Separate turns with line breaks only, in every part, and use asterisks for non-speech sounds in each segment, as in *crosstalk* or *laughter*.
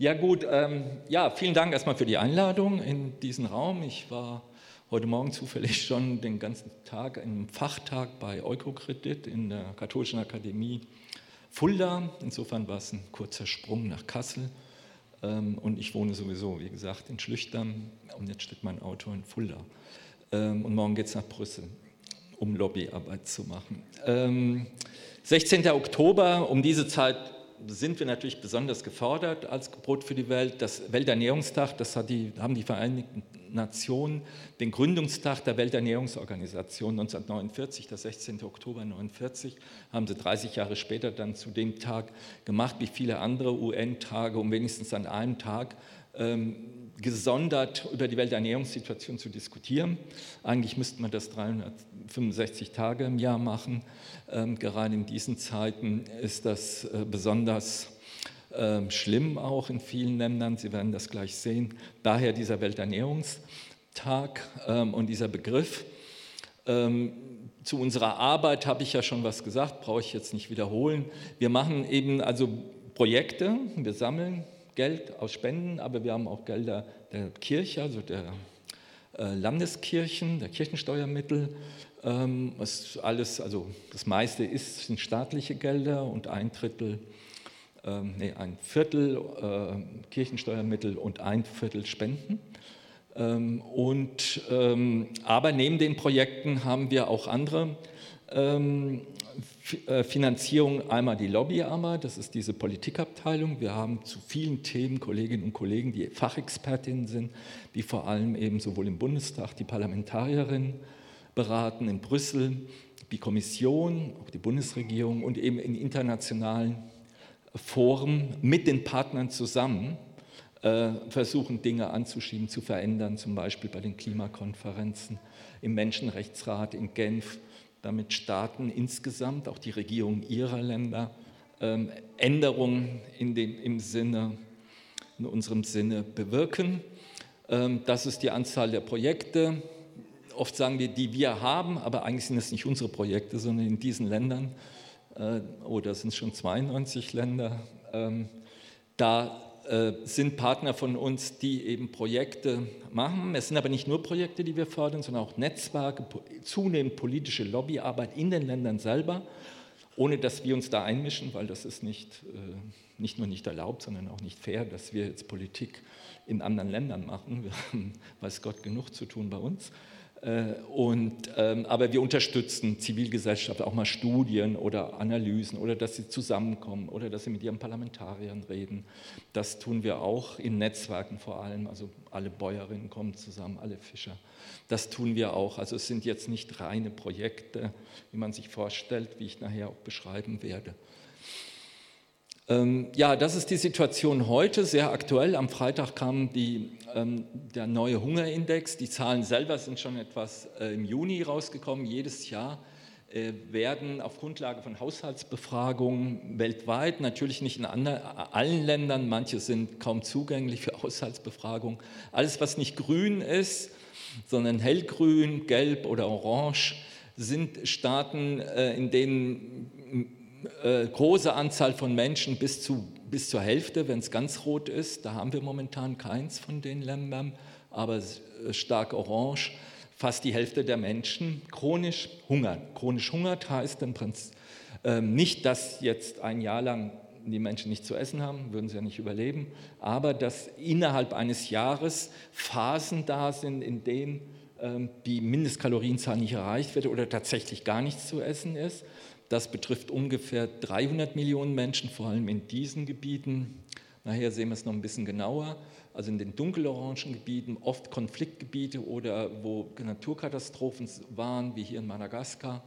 Ja gut, ähm, ja, vielen Dank erstmal für die Einladung in diesen Raum. Ich war heute Morgen zufällig schon den ganzen Tag im Fachtag bei Eukokredit in der Katholischen Akademie Fulda. Insofern war es ein kurzer Sprung nach Kassel. Ähm, und ich wohne sowieso, wie gesagt, in Schlüchtern und jetzt steht mein Auto in Fulda. Ähm, und morgen geht es nach Brüssel, um Lobbyarbeit zu machen. 16. Ähm, Oktober, um diese Zeit sind wir natürlich besonders gefordert als Brot für die Welt. Das Welternährungstag, das die, haben die Vereinigten Nationen, den Gründungstag der Welternährungsorganisation 1949, der 16. Oktober 1949, haben sie 30 Jahre später dann zu dem Tag gemacht, wie viele andere UN-Tage, um wenigstens an einem Tag ähm, gesondert über die Welternährungssituation zu diskutieren. Eigentlich müsste man das 365 Tage im Jahr machen. Ähm, gerade in diesen Zeiten ist das äh, besonders äh, schlimm auch in vielen Ländern. Sie werden das gleich sehen. Daher dieser Welternährungstag ähm, und dieser Begriff. Ähm, zu unserer Arbeit habe ich ja schon was gesagt, brauche ich jetzt nicht wiederholen. Wir machen eben also Projekte, wir sammeln Geld aus Spenden, aber wir haben auch Gelder der Kirche, also der äh, Landeskirchen, der Kirchensteuermittel. Ähm, was alles, also das meiste ist, sind staatliche Gelder und ein Drittel, ähm, nee, ein Viertel äh, Kirchensteuermittel und ein Viertel Spenden. Ähm, und, aber neben den Projekten haben wir auch andere Finanzierung einmal die Lobbyarbeit, das ist diese Politikabteilung. Wir haben zu vielen Themen Kolleginnen und Kollegen, die Fachexpertinnen sind, die vor allem eben sowohl im Bundestag die Parlamentarierinnen beraten, in Brüssel die Kommission, auch die Bundesregierung und eben in internationalen Foren mit den Partnern zusammen äh, versuchen, Dinge anzuschieben, zu verändern, zum Beispiel bei den Klimakonferenzen, im Menschenrechtsrat in Genf damit Staaten insgesamt, auch die Regierung ihrer Länder, ähm, Änderungen in dem, im Sinne, in unserem Sinne bewirken. Ähm, das ist die Anzahl der Projekte. Oft sagen wir, die wir haben, aber eigentlich sind es nicht unsere Projekte, sondern in diesen Ländern, äh, oder sind es schon 92 Länder, ähm, da sind Partner von uns, die eben Projekte machen. Es sind aber nicht nur Projekte, die wir fördern, sondern auch Netzwerke, zunehmend politische Lobbyarbeit in den Ländern selber, ohne dass wir uns da einmischen, weil das ist nicht, äh, nicht nur nicht erlaubt, sondern auch nicht fair, dass wir jetzt Politik in anderen Ländern machen. Wir haben, weiß Gott, genug zu tun bei uns. Äh, und, ähm, aber wir unterstützen Zivilgesellschaft, auch mal Studien oder Analysen oder dass sie zusammenkommen oder dass sie mit ihren Parlamentariern reden. Das tun wir auch in Netzwerken vor allem. Also alle Bäuerinnen kommen zusammen, alle Fischer. Das tun wir auch. Also es sind jetzt nicht reine Projekte, wie man sich vorstellt, wie ich nachher auch beschreiben werde. Ähm, ja, das ist die Situation heute, sehr aktuell. Am Freitag kam die, ähm, der neue Hungerindex. Die Zahlen selber sind schon etwas äh, im Juni rausgekommen. Jedes Jahr äh, werden auf Grundlage von Haushaltsbefragungen weltweit, natürlich nicht in anderen, allen Ländern, manche sind kaum zugänglich für Haushaltsbefragungen, alles, was nicht grün ist, sondern hellgrün, gelb oder orange, sind Staaten, äh, in denen äh, große Anzahl von Menschen bis, zu, bis zur Hälfte, wenn es ganz rot ist. Da haben wir momentan keins von den Ländern, aber äh, stark orange. Fast die Hälfte der Menschen chronisch hungern. Chronisch hungert heißt im Prinzip äh, nicht, dass jetzt ein Jahr lang die Menschen nicht zu essen haben, würden sie ja nicht überleben, aber dass innerhalb eines Jahres Phasen da sind, in denen ähm, die Mindestkalorienzahl nicht erreicht wird oder tatsächlich gar nichts zu essen ist. Das betrifft ungefähr 300 Millionen Menschen, vor allem in diesen Gebieten. Nachher sehen wir es noch ein bisschen genauer. Also in den dunkelorangen Gebieten, oft Konfliktgebiete oder wo Naturkatastrophen waren, wie hier in Madagaskar.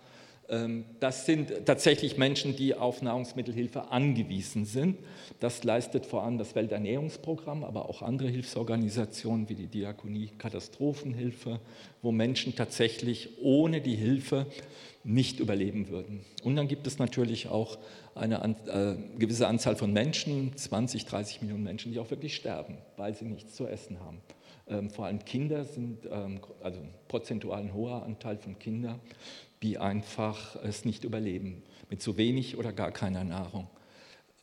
Ähm, das sind tatsächlich Menschen, die auf Nahrungsmittelhilfe angewiesen sind. Das leistet vor allem das Welternährungsprogramm, aber auch andere Hilfsorganisationen wie die Diakonie Katastrophenhilfe, wo Menschen tatsächlich ohne die Hilfe nicht überleben würden. Und dann gibt es natürlich auch eine äh, gewisse Anzahl von Menschen, 20, 30 Millionen Menschen, die auch wirklich sterben, weil sie nichts zu essen haben. Ähm, vor allem Kinder sind, ähm, also prozentual ein hoher Anteil von Kindern, die einfach es nicht überleben, mit zu wenig oder gar keiner Nahrung.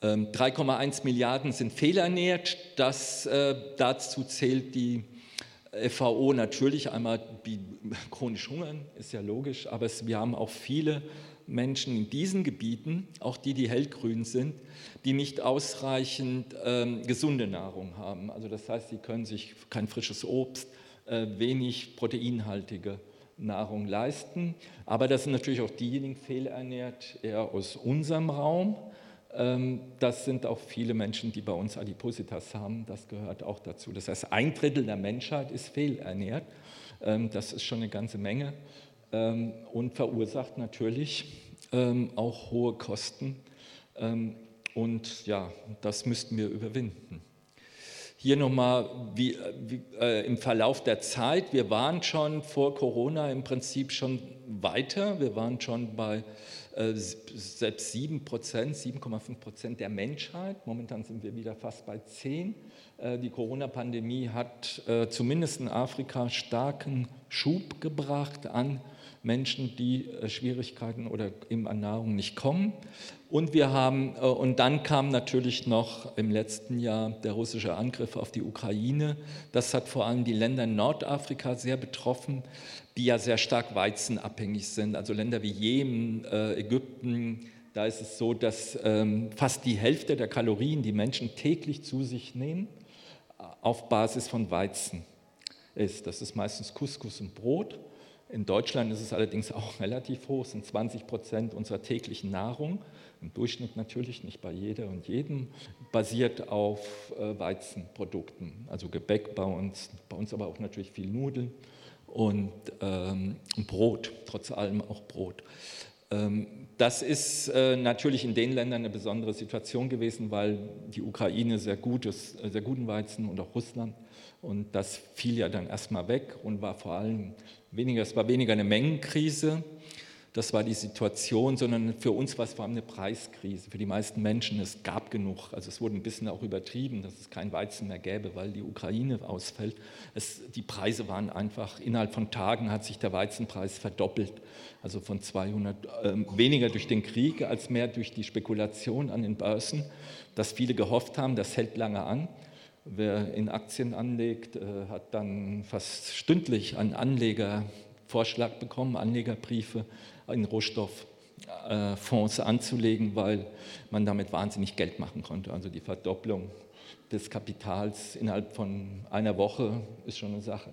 3,1 ähm, Milliarden sind fehlernährt. Das, äh, dazu zählt die FAO natürlich einmal die *laughs* chronisch hungern, ist ja logisch, aber es, wir haben auch viele Menschen in diesen Gebieten, auch die, die hellgrün sind, die nicht ausreichend ähm, gesunde Nahrung haben. Also das heißt, sie können sich kein frisches Obst, äh, wenig proteinhaltige Nahrung leisten. Aber das sind natürlich auch diejenigen fehlernährt, eher aus unserem Raum. Ähm, das sind auch viele Menschen, die bei uns Adipositas haben. Das gehört auch dazu. Das heißt, ein Drittel der Menschheit ist fehlernährt. Ähm, das ist schon eine ganze Menge ähm, und verursacht natürlich auch hohe Kosten. Und ja, das müssten wir überwinden. Hier nochmal wie, wie, äh, im Verlauf der Zeit. Wir waren schon vor Corona im Prinzip schon weiter. Wir waren schon bei äh, selbst 7 Prozent, 7,5 Prozent der Menschheit. Momentan sind wir wieder fast bei 10. Äh, die Corona-Pandemie hat äh, zumindest in Afrika starken Schub gebracht an Menschen, die äh, Schwierigkeiten oder eben an Nahrung nicht kommen. Und wir haben, äh, und dann kam natürlich noch im letzten Jahr der russische Angriff auf die Ukraine. Das hat vor allem die Länder in Nordafrika sehr betroffen, die ja sehr stark weizenabhängig sind. Also Länder wie Jemen, äh, Ägypten, da ist es so, dass ähm, fast die Hälfte der Kalorien, die Menschen täglich zu sich nehmen, auf Basis von Weizen ist. Das ist meistens Couscous und Brot. In Deutschland ist es allerdings auch *laughs* relativ hoch, sind 20 Prozent unserer täglichen Nahrung, im Durchschnitt natürlich, nicht bei jeder und jedem, basiert auf äh, Weizenprodukten, also Gebäck bei uns, bei uns aber auch natürlich viel Nudeln und ähm, Brot, trotz allem auch Brot. Ähm, das ist äh, natürlich in den Ländern eine besondere Situation gewesen, weil die Ukraine sehr, gutes, äh, sehr guten Weizen und auch Russland. Und das fiel ja dann erstmal weg und war vor allem weniger, es war weniger eine Mengenkrise, das war die Situation, sondern für uns war es vor allem eine Preiskrise. Für die meisten Menschen, es gab genug, also es wurde ein bisschen auch übertrieben, dass es kein Weizen mehr gäbe, weil die Ukraine ausfällt. Es, die Preise waren einfach, innerhalb von Tagen hat sich der Weizenpreis verdoppelt. Also von 200, äh, weniger durch den Krieg als mehr durch die Spekulation an den Börsen, dass viele gehofft haben, das hält lange an. Wer in Aktien anlegt, äh, hat dann fast stündlich einen Anlegervorschlag bekommen, Anlegerbriefe in Rohstofffonds anzulegen, weil man damit wahnsinnig Geld machen konnte. Also die Verdopplung des Kapitals innerhalb von einer Woche ist schon eine Sache.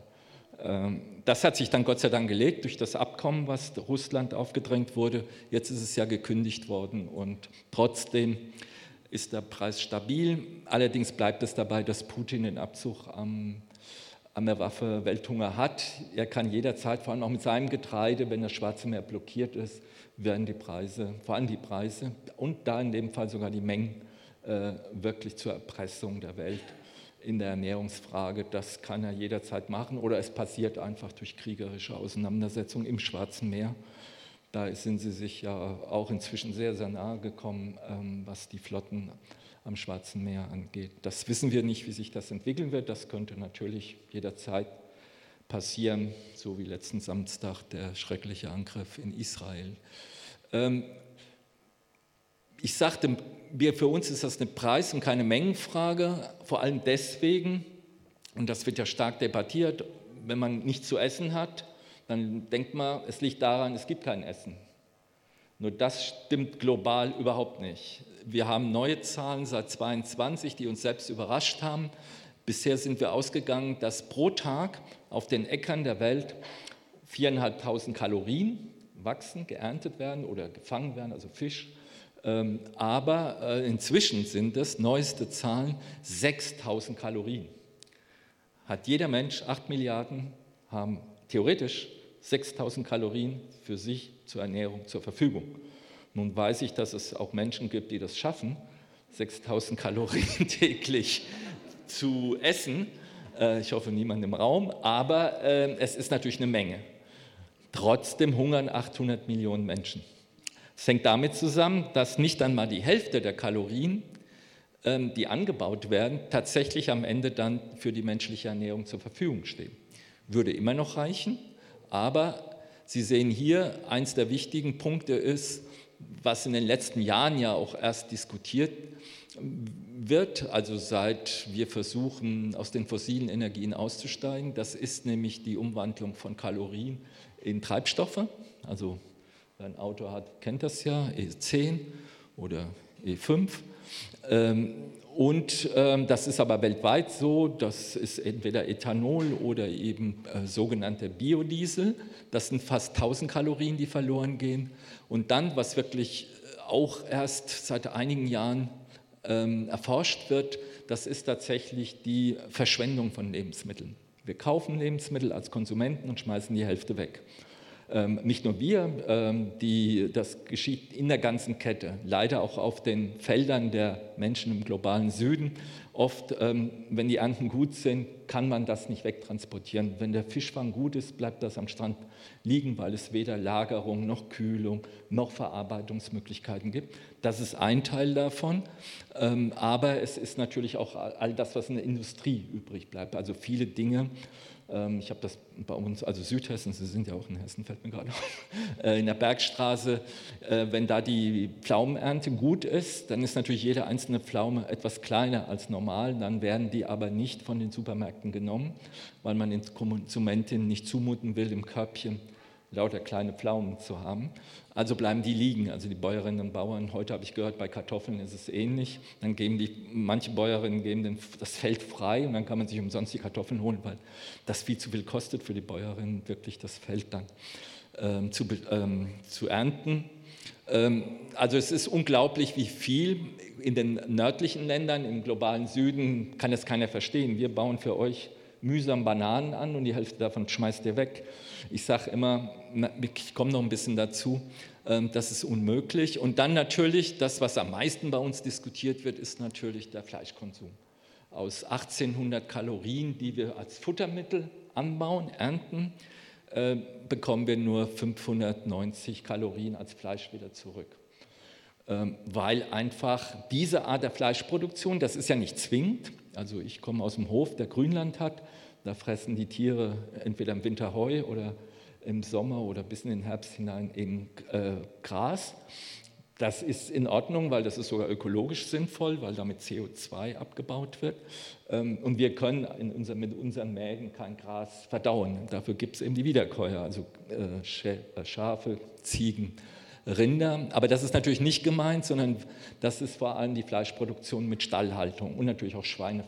Ähm, das hat sich dann Gott sei Dank gelegt durch das Abkommen, was Russland aufgedrängt wurde. Jetzt ist es ja gekündigt worden und trotzdem ist der Preis stabil. Allerdings bleibt es dabei, dass Putin den Abzug am, an der Waffe Welthunger hat. Er kann jederzeit, vor allem auch mit seinem Getreide, wenn das Schwarze Meer blockiert ist, werden die Preise, vor allem die Preise und da in dem Fall sogar die Mengen äh, wirklich zur Erpressung der Welt in der Ernährungsfrage. Das kann er jederzeit machen oder es passiert einfach durch kriegerische Auseinandersetzungen im Schwarzen Meer. Da sind sie sich ja auch inzwischen sehr, sehr nahe gekommen, ähm, was die Flotten am Schwarzen Meer angeht. Das wissen wir nicht, wie sich das entwickeln wird. Das könnte natürlich jederzeit passieren, so wie letzten Samstag der schreckliche Angriff in Israel. Ähm, ich sagte, für uns ist das eine Preis- und keine Mengenfrage, vor allem deswegen, und das wird ja stark debattiert, wenn man nichts zu essen hat, dann denkt man, es liegt daran, es gibt kein Essen. Nur das stimmt global überhaupt nicht. Wir haben neue Zahlen seit 22, die uns selbst überrascht haben. Bisher sind wir ausgegangen, dass pro Tag auf den Äckern der Welt 4.500 Kalorien wachsen, geerntet werden oder gefangen werden, also Fisch. Ähm, aber äh, inzwischen sind es, neueste Zahlen, 6.000 Kalorien. Hat jeder Mensch, 8 Milliarden haben theoretisch 6000 Kalorien für sich zur Ernährung zur Verfügung. Nun weiß ich, dass es auch Menschen gibt, die das schaffen, 6000 Kalorien *laughs* täglich zu essen. Äh, ich hoffe, niemand im Raum, aber äh, es ist natürlich eine Menge. Trotzdem hungern 800 Millionen Menschen. Es hängt damit zusammen, dass nicht einmal die Hälfte der Kalorien, ähm, die angebaut werden, tatsächlich am Ende dann für die menschliche Ernährung zur Verfügung stehen. Würde immer noch reichen, aber Sie sehen hier, eins der wichtigen Punkte ist, was in den letzten Jahren ja auch erst diskutiert wird, also seit wir versuchen, aus den fossilen Energien auszusteigen. Das ist nämlich die Umwandlung von Kalorien in Treibstoffe. Also wer ein Auto hat, kennt das ja, E10 oder E5. Und ähm, das ist aber weltweit so, das ist entweder Ethanol oder eben äh, sogenannte Biodiesel. Das sind fast 1000 Kalorien, die verloren gehen. Und dann, was wirklich auch erst seit einigen Jahren ähm, erforscht wird, das ist tatsächlich die Verschwendung von Lebensmitteln. Wir kaufen Lebensmittel als Konsumenten und schmeißen die Hälfte weg. Ähm, nicht nur wir, ähm, die, das geschieht in der ganzen Kette, leider auch auf den Feldern der Menschen im globalen Süden. Oft, ähm, wenn die Ernten gut sind, kann man das nicht wegtransportieren. Wenn der Fischfang gut ist, bleibt das am Strand liegen, weil es weder Lagerung noch Kühlung noch Verarbeitungsmöglichkeiten gibt. Das ist ein Teil davon. Ähm, aber es ist natürlich auch all das, was in der Industrie übrig bleibt. Also viele Dinge, ich habe das bei uns, also Südhessen, Sie sind ja auch in Hessen, fällt mir gerade auf, *laughs* äh, in der Bergstraße, äh, wenn da die Pflaumenernte gut ist, dann ist natürlich jede einzelne Pflaume etwas kleiner als normal, dann werden die aber nicht von den Supermärkten genommen, weil man den Konsumentinnen nicht zumuten will, im Körbchen lauter kleine Pflaumen zu haben. Also bleiben die liegen. Also die Bäuerinnen und Bauern, heute habe ich gehört, bei Kartoffeln ist es ähnlich. Dann geben die, manche Bäuerinnen geben den, das Feld frei und dann kann man sich umsonst die Kartoffeln holen, weil das viel zu viel kostet für die Bäuerinnen, wirklich das Feld dann ähm, zu, ähm, zu ernten. Ähm, also es ist unglaublich, wie viel in den nördlichen Ländern, im globalen Süden, kann es keiner verstehen. Wir bauen für euch mühsam Bananen an und die Hälfte davon schmeißt ihr weg. Ich sage immer, ich komme noch ein bisschen dazu, ähm, das ist unmöglich. Und dann natürlich, das, was am meisten bei uns diskutiert wird, ist natürlich der Fleischkonsum. Aus 1800 Kalorien, die wir als Futtermittel anbauen, ernten, äh, bekommen wir nur 590 Kalorien als Fleisch wieder zurück. Ähm, weil einfach diese Art der Fleischproduktion, das ist ja nicht zwingend, also ich komme aus dem Hof, der Grünland hat, da fressen die Tiere entweder im Winter Heu oder im Sommer oder bis in den Herbst hinein eben äh, Gras. Das ist in Ordnung, weil das ist sogar ökologisch sinnvoll, weil damit CO2 abgebaut wird. Ähm, und wir können unser, mit unseren Mägen kein Gras verdauen. Dafür gibt es eben die Wiederkäuer, also äh, äh, Schafe, Ziegen, Rinder. Aber das ist natürlich nicht gemeint, sondern das ist vor allem die Fleischproduktion mit Stallhaltung und natürlich auch Schweine,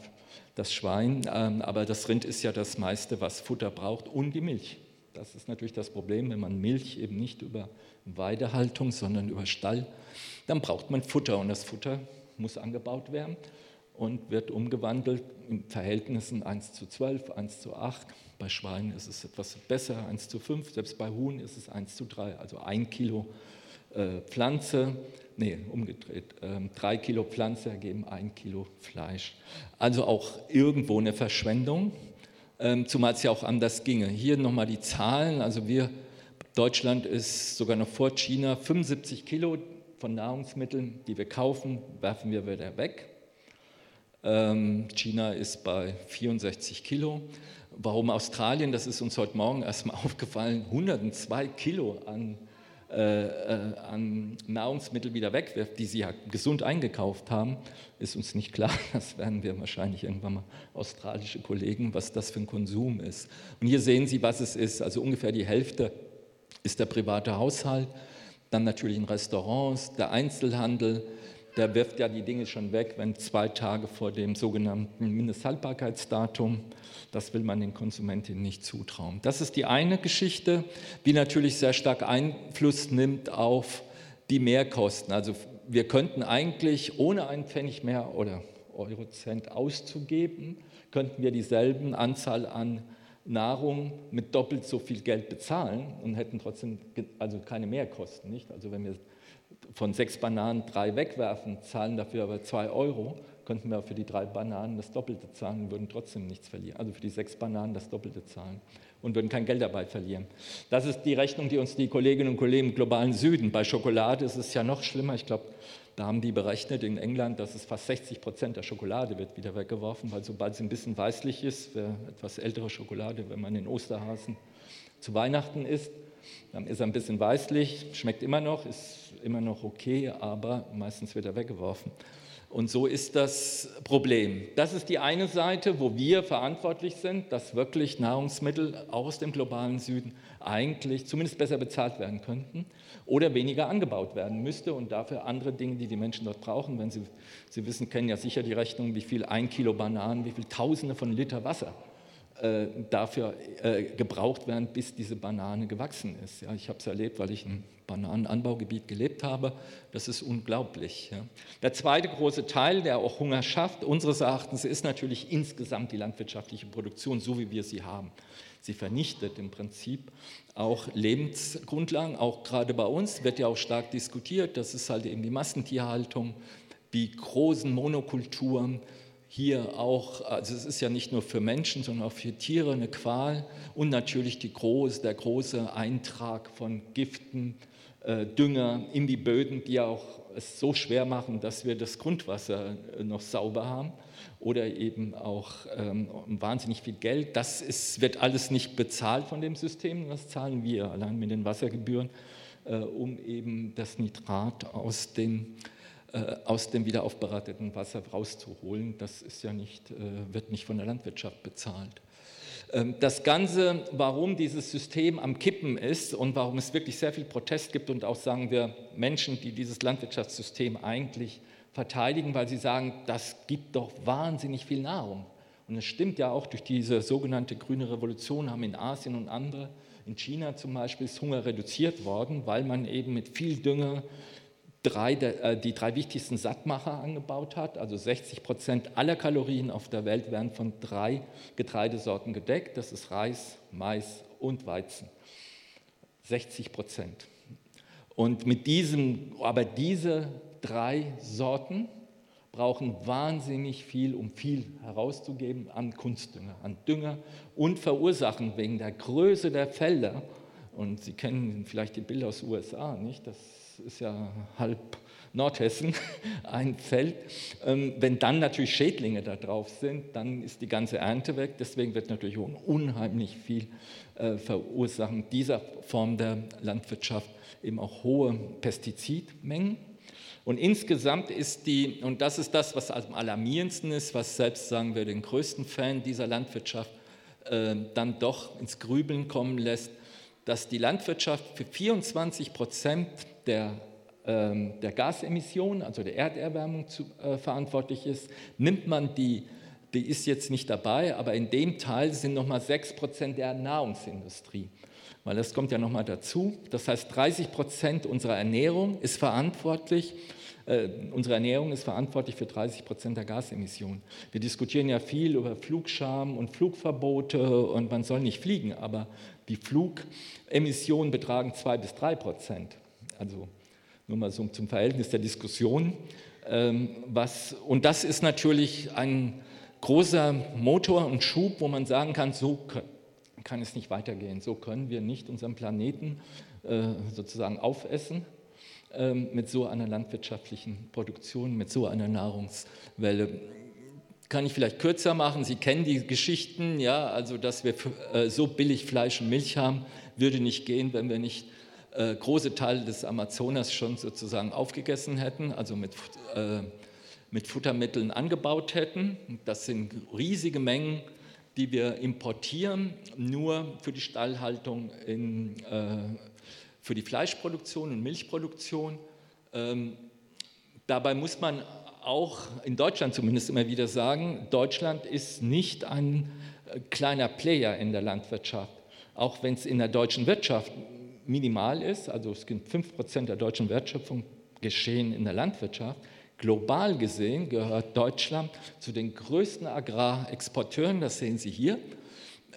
das Schwein, ähm, aber das Rind ist ja das meiste, was Futter braucht und die Milch. Das ist natürlich das Problem, wenn man Milch eben nicht über Weidehaltung, sondern über Stall, dann braucht man Futter und das Futter muss angebaut werden und wird umgewandelt in Verhältnissen 1 zu 12, 1 zu 8. Bei Schweinen ist es etwas besser, 1 zu 5, selbst bei Huhn ist es 1 zu 3, also ein Kilo äh, Pflanze nee, umgedreht, ähm, drei Kilo Pflanze ergeben ein Kilo Fleisch. Also auch irgendwo eine Verschwendung, ähm, zumal es ja auch anders ginge. Hier nochmal die Zahlen, also wir, Deutschland ist sogar noch vor China, 75 Kilo von Nahrungsmitteln, die wir kaufen, werfen wir wieder weg. Ähm, China ist bei 64 Kilo. Warum Australien? Das ist uns heute Morgen erstmal *laughs* aufgefallen. 102 Kilo an an Nahrungsmittel wieder wegwirft, die sie ja gesund eingekauft haben, ist uns nicht klar. *laughs* Das werden wir wahrscheinlich irgendwann mal australische Kollegen, was das für ein Konsum ist. Und hier sehen Sie, was es ist. Also ungefähr die Hälfte ist der private Haushalt, dann natürlich in Restaurants, der Einzelhandel, der wirft ja die Dinge schon weg, wenn zwei Tage vor dem sogenannten Mindesthaltbarkeitsdatum das will man den Konsumentinnen nicht zutrauen. Das ist die eine Geschichte, die natürlich sehr stark Einfluss nimmt auf die Mehrkosten. Also wir könnten eigentlich ohne einen Pfennig mehr oder Eurocent auszugeben, könnten wir dieselben Anzahl an Nahrung mit doppelt so viel Geld bezahlen und hätten trotzdem also keine Mehrkosten. Nicht? Also wenn wir von sechs Bananen drei wegwerfen, zahlen dafür aber zwei Euro, könnten wir für die drei Bananen das Doppelte zahlen und würden trotzdem nichts verlieren. Also für die sechs Bananen das Doppelte zahlen und würden kein Geld dabei verlieren. Das ist die Rechnung, die uns die Kolleginnen und Kollegen im globalen Süden, bei Schokolade ist es ja noch schlimmer. Ich glaube, da haben die berechnet in England, dass es fast 60 Prozent der Schokolade wird wieder weggeworfen, weil sobald sie ein bisschen weißlich ist, etwas ältere Schokolade, wenn man den Osterhasen zu Weihnachten isst, Dann ist er ein bisschen weißlich, schmeckt immer noch, ist immer noch okay, aber meistens wird er weggeworfen. Und so ist das Problem. Das ist die eine Seite, wo wir verantwortlich sind, dass wirklich Nahrungsmittel aus dem globalen Süden eigentlich zumindest besser bezahlt werden könnten oder weniger angebaut werden müsste und dafür andere Dinge, die die Menschen dort brauchen. Wenn Sie, Sie wissen, kennen ja sicher die Rechnung, wie viel ein Kilo Bananen, wie viel Tausende von Liter Wasser äh, dafür äh, gebraucht werden, bis diese Banane gewachsen ist. Ja, ich habe es erlebt, weil ich ein Bananenanbaugebiet gelebt habe. Das ist unglaublich. Ja. Der zweite große Teil, der auch Hunger schafft, unseres Erachtens, ist natürlich insgesamt die landwirtschaftliche Produktion, so wie wir sie haben. Sie vernichtet im Prinzip auch Lebensgrundlagen, auch gerade bei uns wird ja auch stark diskutiert. Das ist halt eben die Massentierhaltung, die großen Monokulturen, hier auch, also es ist ja nicht nur für Menschen, sondern auch für Tiere eine Qual und natürlich große, der große Eintrag von Giften, äh, Dünger in die Böden, die ja auch es so schwer machen, dass wir das Grundwasser äh, noch sauber haben oder eben auch ähm, wahnsinnig viel Geld. Das ist, wird alles nicht bezahlt von dem System, das zahlen wir allein mit den Wassergebühren, äh, um eben das Nitrat aus dem, äh, aus dem wiederaufbereiteten Wasser rauszuholen. Das ist ja nicht, äh, wird nicht von der Landwirtschaft bezahlt. Ähm, das Ganze, warum dieses System am Kippen ist und warum es wirklich sehr viel Protest gibt und auch, sagen wir, Menschen, die dieses Landwirtschaftssystem eigentlich verteidigen, weil sie sagen, das gibt doch wahnsinnig viel Nahrung. Und es stimmt ja auch, durch diese sogenannte grüne Revolution haben in Asien und andere, in China zum Beispiel, ist Hunger reduziert worden, weil man eben mit viel Dünger drei, äh, die drei wichtigsten Sattmacher angebaut hat. Also 60 Prozent aller Kalorien auf der Welt werden von drei Getreidesorten gedeckt. Das ist Reis, Mais und Weizen. 60 Prozent. Und mit diesem, aber diese drei Sorten brauchen wahnsinnig viel, um viel herauszugeben an Kunstdünger, an Dünger und verursachen wegen der Größe der Felder. Und Sie kennen vielleicht die Bilder aus den USA, nicht? Das ist ja halb Nordhessen, *laughs* ein Feld. Ähm, wenn dann natürlich Schädlinge da drauf sind, dann ist die ganze Ernte weg. Deswegen wird natürlich unheimlich viel äh, verursachen. Dieser Form der Landwirtschaft eben auch hohe Pestizidmengen. Und insgesamt ist die, und das ist das, was am alarmierendsten ist, was selbst, sagen wir, den größten Fan dieser Landwirtschaft äh, dann doch ins Grübeln kommen lässt, dass die Landwirtschaft für 24 Prozent der, ähm, der Gasemissionen, also der Erderwärmung zu, äh, verantwortlich ist, nimmt man die, die ist jetzt nicht dabei, aber in dem Teil sind nochmal 6 Prozent der Nahrungsindustrie. Weil das kommt ja nochmal dazu. Das heißt, 30 Prozent unserer Ernährung ist verantwortlich äh, unsere Ernährung ist verantwortlich für 30 Prozent der Gasemissionen. Wir diskutieren ja viel über Flugscham und Flugverbote und man soll nicht fliegen, aber die Flugemissionen betragen zwei bis drei Prozent. Also nur mal so zum Verhältnis der Diskussion. Ähm, was, und das ist natürlich ein großer Motor und Schub, wo man sagen kann, so kann es nicht weitergehen. So können wir nicht unseren Planeten äh, sozusagen aufessen ähm, mit so einer landwirtschaftlichen Produktion, mit so einer Nahrungswelle. Kann ich vielleicht kürzer machen? Sie kennen die Geschichten, ja, also dass wir äh, so billig Fleisch und Milch haben, würde nicht gehen, wenn wir nicht äh, große Teile des Amazonas schon sozusagen aufgegessen hätten, also mit, äh, mit Futtermitteln angebaut hätten. Das sind riesige Mengen, die wir importieren, nur für die Stallhaltung, in, äh, für die Fleischproduktion und Milchproduktion. Ähm, dabei muss man auch in Deutschland zumindest immer wieder sagen, Deutschland ist nicht ein äh, kleiner Player in der Landwirtschaft. Auch wenn es in der deutschen Wirtschaft minimal ist, also es gibt 5% der deutschen Wertschöpfung geschehen in der Landwirtschaft, global gesehen gehört Deutschland zu den größten Agrarexporteuren, das sehen Sie hier.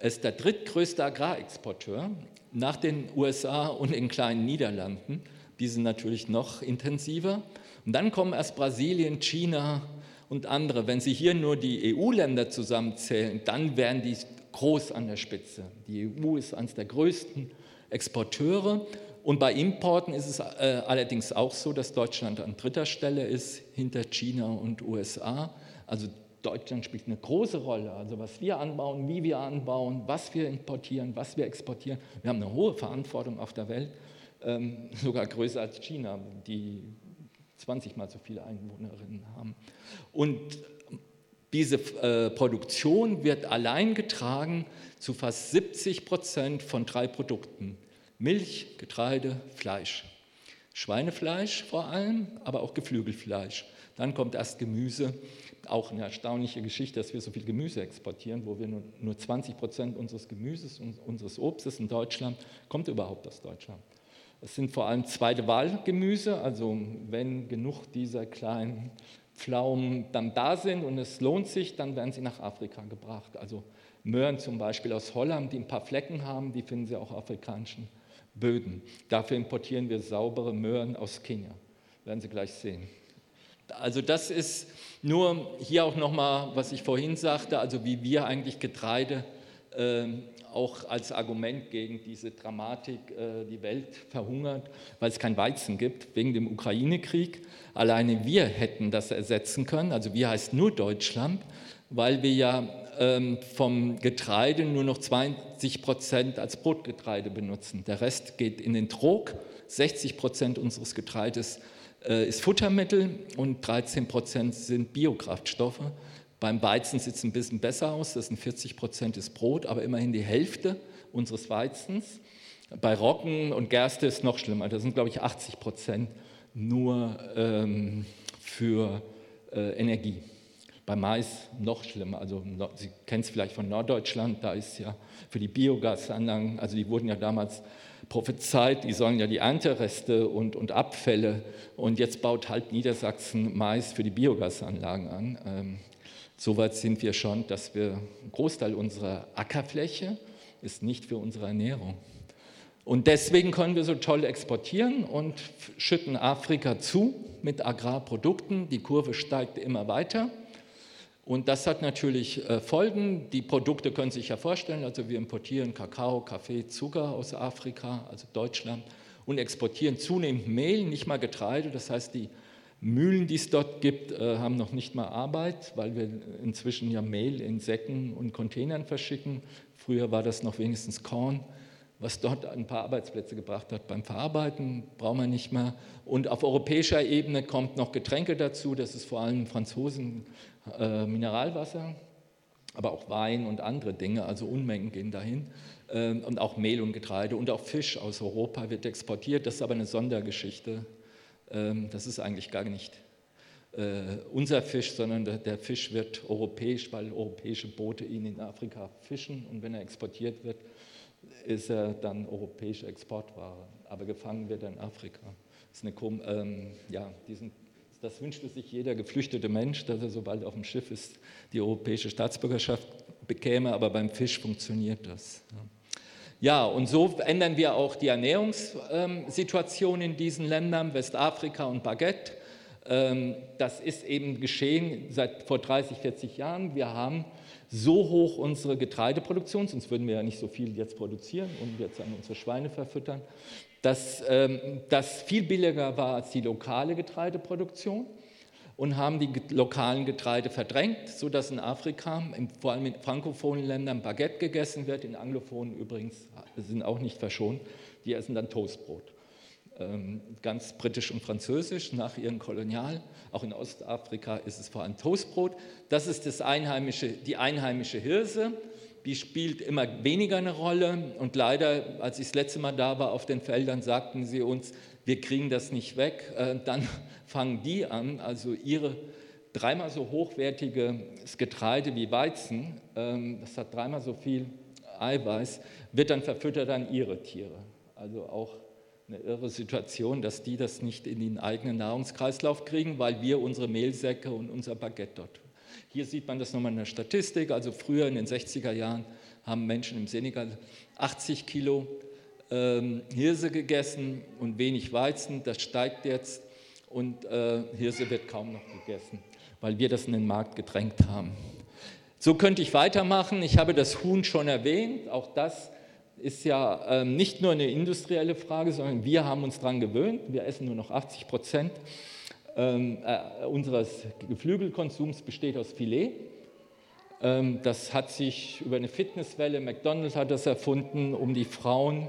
Ist der drittgrößte Agrarexporteur nach den USA und den kleinen Niederlanden. Die sind natürlich noch intensiver. Und dann kommen erst Brasilien, China und andere. Wenn Sie hier nur die EU-Länder zusammenzählen, dann wären die groß an der Spitze. Die EU ist eines der größten Exporteure. Und bei Importen ist es äh, allerdings auch so, dass Deutschland an dritter Stelle ist, hinter China und USA. Also Deutschland spielt eine große Rolle. Also was wir anbauen, wie wir anbauen, was wir importieren, was wir exportieren. Wir haben eine hohe Verantwortung auf der Welt, ähm, *laughs* sogar größer als China, die 20 mal so viele Einwohnerinnen haben. Und diese äh, Produktion wird allein getragen zu fast 70 Prozent von drei Produkten. Milch, Getreide, Fleisch. Schweinefleisch vor allem, aber auch Geflügelfleisch. Dann kommt erst Gemüse. Auch eine erstaunliche Geschichte, dass wir so viel Gemüse exportieren, wo wir nur, nur 20 Prozent unseres Gemüses und unseres Obstes in Deutschland kommt überhaupt aus Deutschland. Es sind vor allem zweite Wahlgemüse, also wenn genug dieser kleinen Pflaumen dann da sind und es lohnt sich, dann werden sie nach Afrika gebracht. Also Möhren zum Beispiel aus Holland, die ein paar Flecken haben, die finden Sie auch auf afrikanischen Böden. Dafür importieren wir saubere Möhren aus Kenia. Werden Sie gleich sehen. Also das ist nur hier auch nochmal, was ich vorhin sagte, also wie wir eigentlich Getreide auch als Argument gegen diese Dramatik, äh, die Welt verhungert, weil es kein Weizen gibt, wegen dem Ukraine-Krieg. Alleine wir hätten das ersetzen können, also wir heißt nur Deutschland, weil wir ja ähm, vom Getreide nur noch 20 Prozent als Brotgetreide benutzen. Der Rest geht in den Trog, 60 Prozent unseres Getreides äh, ist Futtermittel und 13 Prozent sind Biokraftstoffe. Beim Weizen sieht es ein bisschen besser aus, das sind 40 Prozent des Brot, aber immerhin die Hälfte unseres Weizens. Bei Roggen und Gerste ist es noch schlimmer, da sind, glaube ich, 80 Prozent nur ähm, für äh, Energie. Bei Mais noch schlimmer. Also Sie kennen es vielleicht von Norddeutschland, da ist ja für die Biogasanlagen, also die wurden ja damals prophezeit, die sollen ja die Erntereste und, und Abfälle und jetzt baut halt Niedersachsen Mais für die Biogasanlagen an. Ähm, Soweit sind wir schon, dass wir ein Großteil unserer Ackerfläche ist nicht für unsere Ernährung. Und deswegen können wir so toll exportieren und schütten Afrika zu mit Agrarprodukten. Die Kurve steigt immer weiter. Und das hat natürlich äh, Folgen. Die Produkte können sich ja vorstellen. Also wir importieren Kakao, Kaffee, Zucker aus Afrika, also Deutschland, und exportieren zunehmend Mehl, nicht mal Getreide. Das heißt, die Mühlen, die es dort gibt, äh, haben noch nicht mal Arbeit, weil wir inzwischen ja Mehl in Säcken und Containern verschicken. Früher war das noch wenigstens Korn, was dort ein paar Arbeitsplätze gebracht hat. Beim Verarbeiten brauchen wir nicht mehr. Und auf europäischer Ebene kommt noch Getränke dazu. Das ist vor allem Franzosen äh, Mineralwasser, aber auch Wein und andere Dinge. Also Unmengen gehen dahin. Äh, und auch Mehl und Getreide und auch Fisch aus Europa wird exportiert. Das ist aber eine Sondergeschichte. Ähm, das ist eigentlich gar nicht äh, unser Fisch, sondern der Fisch wird europäisch, weil europäische Boote ihn in Afrika fischen und wenn er exportiert wird, ist er dann europäische Exportware. Aber gefangen wird er in Afrika. Das, ähm, ja, diesen, das wünschte sich jeder geflüchtete Mensch, dass er sobald auf dem Schiff ist, die europäische Staatsbürgerschaft bekäme, aber beim Fisch funktioniert das. Ja. Ja, und so ändern wir auch die Ernährungssituation in diesen Ländern, Westafrika und Baguette. Ähm, das ist eben geschehen seit vor 30, 40 Jahren. Wir haben so hoch unsere Getreideproduktion, sonst würden wir ja nicht so viel jetzt produzieren und jetzt an unsere Schweine verfüttern, dass ähm, das viel billiger war als die lokale Getreideproduktion und haben die lokalen Getreide verdrängt, sodass in Afrika, vor allem in frankophonen Ländern, Baguette gegessen wird, in anglophonen übrigens sind auch nicht verschont, die essen dann Toastbrot. Ähm, ganz britisch und französisch nach ihren Kolonial. Auch in Ostafrika ist es vor allem Toastbrot. Das ist das einheimische, die einheimische Hirse. Die spielt immer weniger eine Rolle. Und leider, als ich das letzte Mal da war auf den Feldern, sagten sie uns, wir kriegen das nicht weg. Äh, dann *laughs* fangen die an, also ihre dreimal so hochwertiges Getreide wie Weizen, ähm, das hat dreimal so viel Eiweiß, wird dann verfüttert an ihre Tiere. Also auch eine irre Situation, dass die das nicht in den eigenen Nahrungskreislauf kriegen, weil wir unsere Mehlsäcke und unser Baguette dort. Hier sieht man das nochmal in der Statistik. Also früher in den 60er Jahren haben Menschen im Senegal 80 Kilo ähm, Hirse gegessen und wenig Weizen. Das steigt jetzt und äh, Hirse wird kaum noch gegessen, weil wir das in den Markt gedrängt haben. So könnte ich weitermachen. Ich habe das Huhn schon erwähnt. Auch das ist ja ähm, nicht nur eine industrielle Frage, sondern wir haben uns daran gewöhnt. Wir essen nur noch 80 Prozent ähm, äh, unseres Geflügelkonsums besteht aus Filet. Ähm, das hat sich über eine Fitnesswelle, McDonald's hat das erfunden, um die Frauen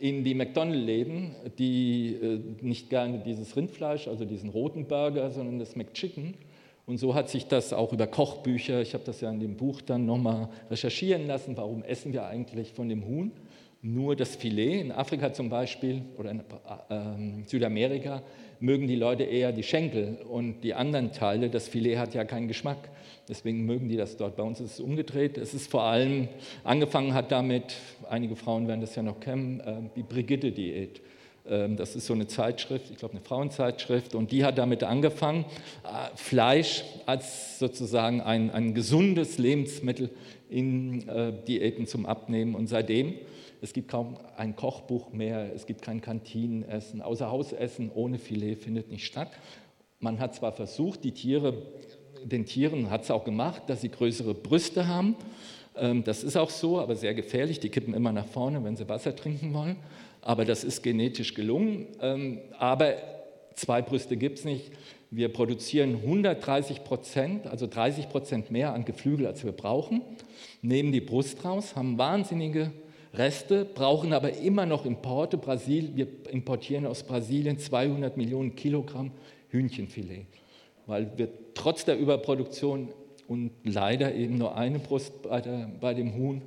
in die McDonald-Läden, die äh, nicht gerne dieses Rindfleisch, also diesen roten Burger, sondern das McChicken. Und so hat sich das auch über Kochbücher, ich habe das ja in dem Buch dann nochmal recherchieren lassen, warum essen wir eigentlich von dem Huhn nur das Filet. In Afrika zum Beispiel oder in äh, Südamerika mögen die Leute eher die Schenkel und die anderen Teile. Das Filet hat ja keinen Geschmack. Deswegen mögen die das dort. Bei uns ist es umgedreht. Es ist vor allem, angefangen hat damit, einige Frauen werden das ja noch kennen, äh, die Brigitte-Diät. Ähm, das ist so eine Zeitschrift, ich glaube eine Frauenzeitschrift, und die hat damit angefangen, äh, Fleisch als sozusagen ein, ein gesundes Lebensmittel in äh, Diäten zum Abnehmen. Und seitdem, es gibt kaum ein Kochbuch mehr, es gibt kein Kantinenessen, außer Hausessen ohne Filet findet nicht statt. Man hat zwar versucht, die Tiere den Tieren hat es auch gemacht, dass sie größere Brüste haben. Ähm, das ist auch so, aber sehr gefährlich. Die kippen immer nach vorne, wenn sie Wasser trinken wollen. Aber das ist genetisch gelungen. Ähm, aber zwei Brüste gibt es nicht. Wir produzieren 130 Prozent, also 30 Prozent mehr an Geflügel, als wir brauchen, nehmen die Brust raus, haben wahnsinnige Reste, brauchen aber immer noch Importe. Brasil, wir importieren aus Brasilien 200 Millionen Kilogramm Hühnchenfilet weil wir trotz der Überproduktion und leider eben nur eine Brust bei, der, bei dem Huhn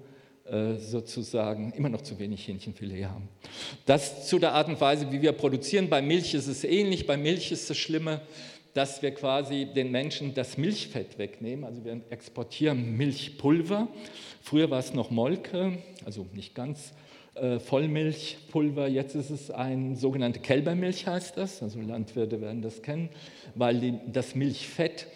äh, sozusagen immer noch zu wenig Hähnchenfilet haben. Das zu der Art und Weise, wie wir produzieren. Bei Milch ist es ähnlich. Bei Milch ist das Schlimme, dass wir quasi den Menschen das Milchfett wegnehmen. Also wir exportieren Milchpulver. Früher war es noch Molke, also nicht ganz äh, Vollmilchpulver. Jetzt ist es ein sogenannte Kälbermilch, heißt das. Also Landwirte werden das kennen, weil die, das Milchfett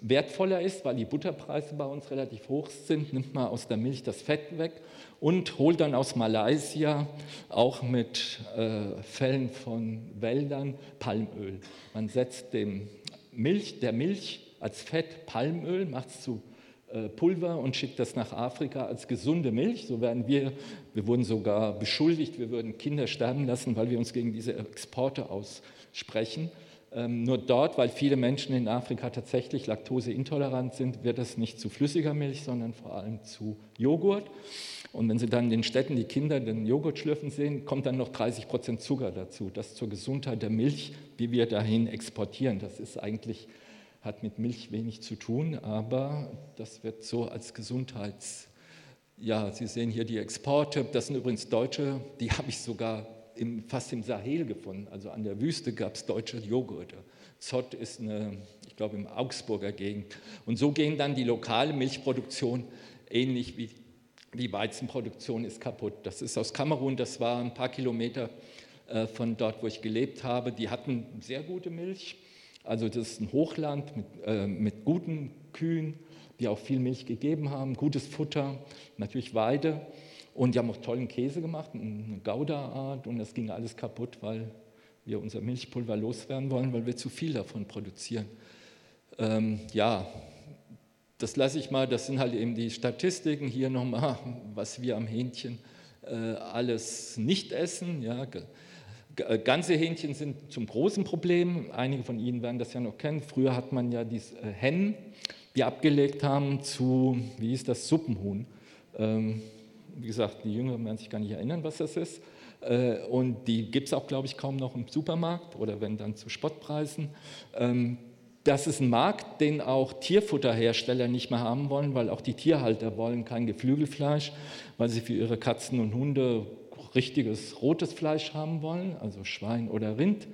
wertvoller ist, weil die Butterpreise bei uns relativ hoch sind, nimmt man aus der Milch das Fett weg und holt dann aus Malaysia auch mit äh, Fällen von Wäldern Palmöl. Man setzt dem Milch, der Milch als Fett Palmöl, macht es zu Pulver und schickt das nach Afrika als gesunde Milch. So werden wir, wir wurden sogar beschuldigt, wir würden Kinder sterben lassen, weil wir uns gegen diese Exporte aussprechen. Ähm, nur dort, weil viele Menschen in Afrika tatsächlich laktoseintolerant sind, wird das nicht zu flüssiger Milch, sondern vor allem zu Joghurt. Und wenn Sie dann in den Städten die Kinder den Joghurt schlürfen sehen, kommt dann noch 30 Prozent Zucker dazu. Das zur Gesundheit der Milch, die wir dahin exportieren. Das ist eigentlich hat mit Milch wenig zu tun, aber das wird so als Gesundheits... Ja, Sie sehen hier die Exporte, das sind übrigens Deutsche, die *laughs* habe ich sogar im, fast im Sahel gefunden, also an der Wüste gab es deutsche Joghurte. Zott ist eine, ich glaube, im Augsburger Gegend. Und so gehen dann die lokale Milchproduktion ähnlich wie die Weizenproduktion ist kaputt. Das ist aus Kamerun, das war ein paar Kilometer äh, von dort, wo ich gelebt habe. Die hatten sehr gute Milch, also das ist ein Hochland mit, äh, mit guten Kühen, die auch viel Milch gegeben haben, gutes Futter, natürlich Weide. Und die haben auch tollen Käse gemacht, eine Gouda-Art. Und das ging alles kaputt, weil wir unser Milchpulver loswerden wollen, weil wir zu viel davon produzieren. Ähm, ja, das lasse ich mal, das sind halt eben die Statistiken hier nochmal, was wir am Hähnchen äh, alles nicht essen. Ja, ganze Hähnchen sind zum großen Problem. Einige von Ihnen werden das ja noch kennen. Früher hat man ja die äh, Hennen, die abgelegt haben zu, wie hieß das, Suppenhuhn. Ähm, wie gesagt, die Jüngeren werden sich gar nicht erinnern, was das ist. Äh, und die gibt es auch, glaube ich, kaum noch im Supermarkt oder wenn dann zu Spottpreisen. Ähm, das ist ein Markt, den auch Tierfutterhersteller nicht mehr haben wollen, weil auch die Tierhalter wollen kein Geflügelfleisch, weil sie für ihre Katzen und Hunde richtiges rotes Fleisch haben wollen, also Schwein oder Rind.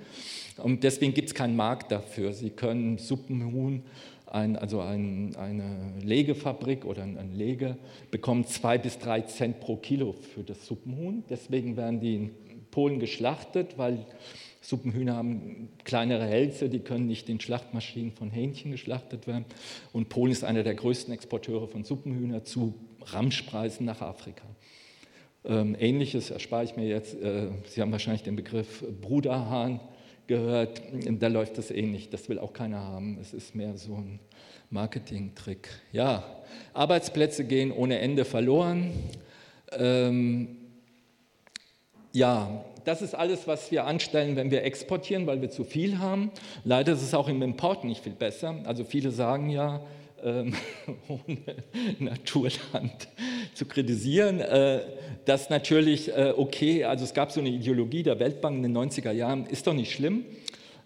Und deswegen gibt es keinen Markt dafür. Sie können Suppenhuhn, ein, also ein, eine Legefabrik oder ein, Lege, bekommen zwei bis drei Cent pro Kilo für das Suppenhuhn. Deswegen werden die in Polen geschlachtet, weil Suppenhühner haben kleinere Hälse, die können nicht in Schlachtmaschinen von Hähnchen geschlachtet werden. Und Polen ist einer der größten Exporteure von Suppenhühner zu Ramschpreisen nach Afrika. Ähm, Ähnliches erspare ich mir jetzt. Äh, Sie haben wahrscheinlich den Begriff Bruderhahn gehört. Da läuft das ähnlich. Das will auch keiner haben. Es ist mehr so ein Marketing-Trick. Ja, Arbeitsplätze gehen ohne Ende verloren. Ähm, ja, das ist alles, was wir anstellen, wenn wir exportieren, weil wir zu viel haben. Leider ist es auch im Import nicht viel besser. Also viele sagen ja, ähm, *laughs* ohne Naturland zu kritisieren, äh, dass natürlich äh, okay, also es gab so eine Ideologie der Weltbank in den 90er Jahren, ist doch nicht schlimm,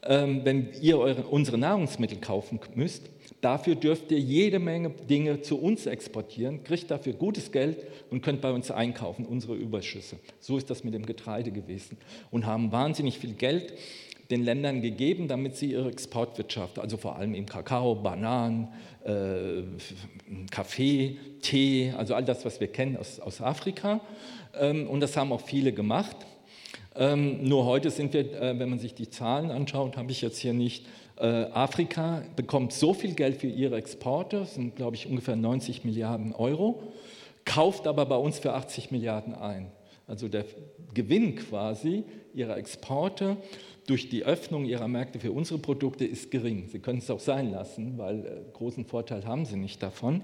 ähm, wenn ihr eure, unsere Nahrungsmittel kaufen müsst. Dafür dürft ihr jede Menge Dinge zu uns exportieren, kriegt dafür gutes Geld und könnt bei uns einkaufen, unsere Überschüsse. So ist das mit dem Getreide gewesen und haben wahnsinnig viel Geld den Ländern gegeben, damit sie ihre Exportwirtschaft, also vor allem im Kakao, Bananen, äh, Kaffee, Tee, also all das, was wir kennen aus, aus Afrika. Ähm, und das haben auch viele gemacht. Ähm, nur heute sind wir, äh, wenn man sich die Zahlen anschaut, habe ich jetzt hier nicht, äh, Afrika bekommt so viel Geld für ihre Exporte, sind glaube ich ungefähr 90 Milliarden Euro, kauft aber bei uns für 80 Milliarden ein. Also der Gewinn quasi ihrer Exporte durch die Öffnung ihrer Märkte für unsere Produkte ist gering. Sie können es auch sein lassen, weil äh, großen Vorteil haben sie nicht davon.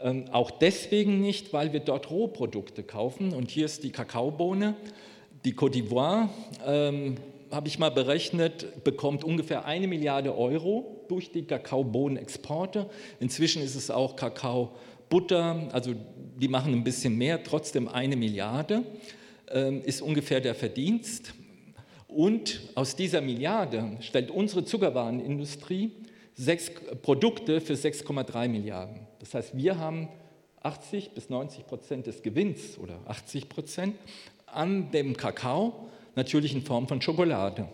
Ähm, auch deswegen nicht, weil wir dort Rohprodukte kaufen. Und hier ist die Kakaobohne. Die Côte d'Ivoire, ähm, habe ich mal berechnet, bekommt ungefähr eine Milliarde Euro durch die Kakaobohnenexporte. Inzwischen ist es auch Kakaobutter, also die machen ein bisschen mehr, trotzdem eine Milliarde ähm, ist ungefähr der Verdienst. Und aus dieser Milliarde stellt unsere Zuckerwarenindustrie sechs Produkte für 6,3 Milliarden. Das heißt, wir haben 80 bis 90 Prozent des Gewinns oder 80 Prozent an dem Kakao, natürlich in Form von Schokolade.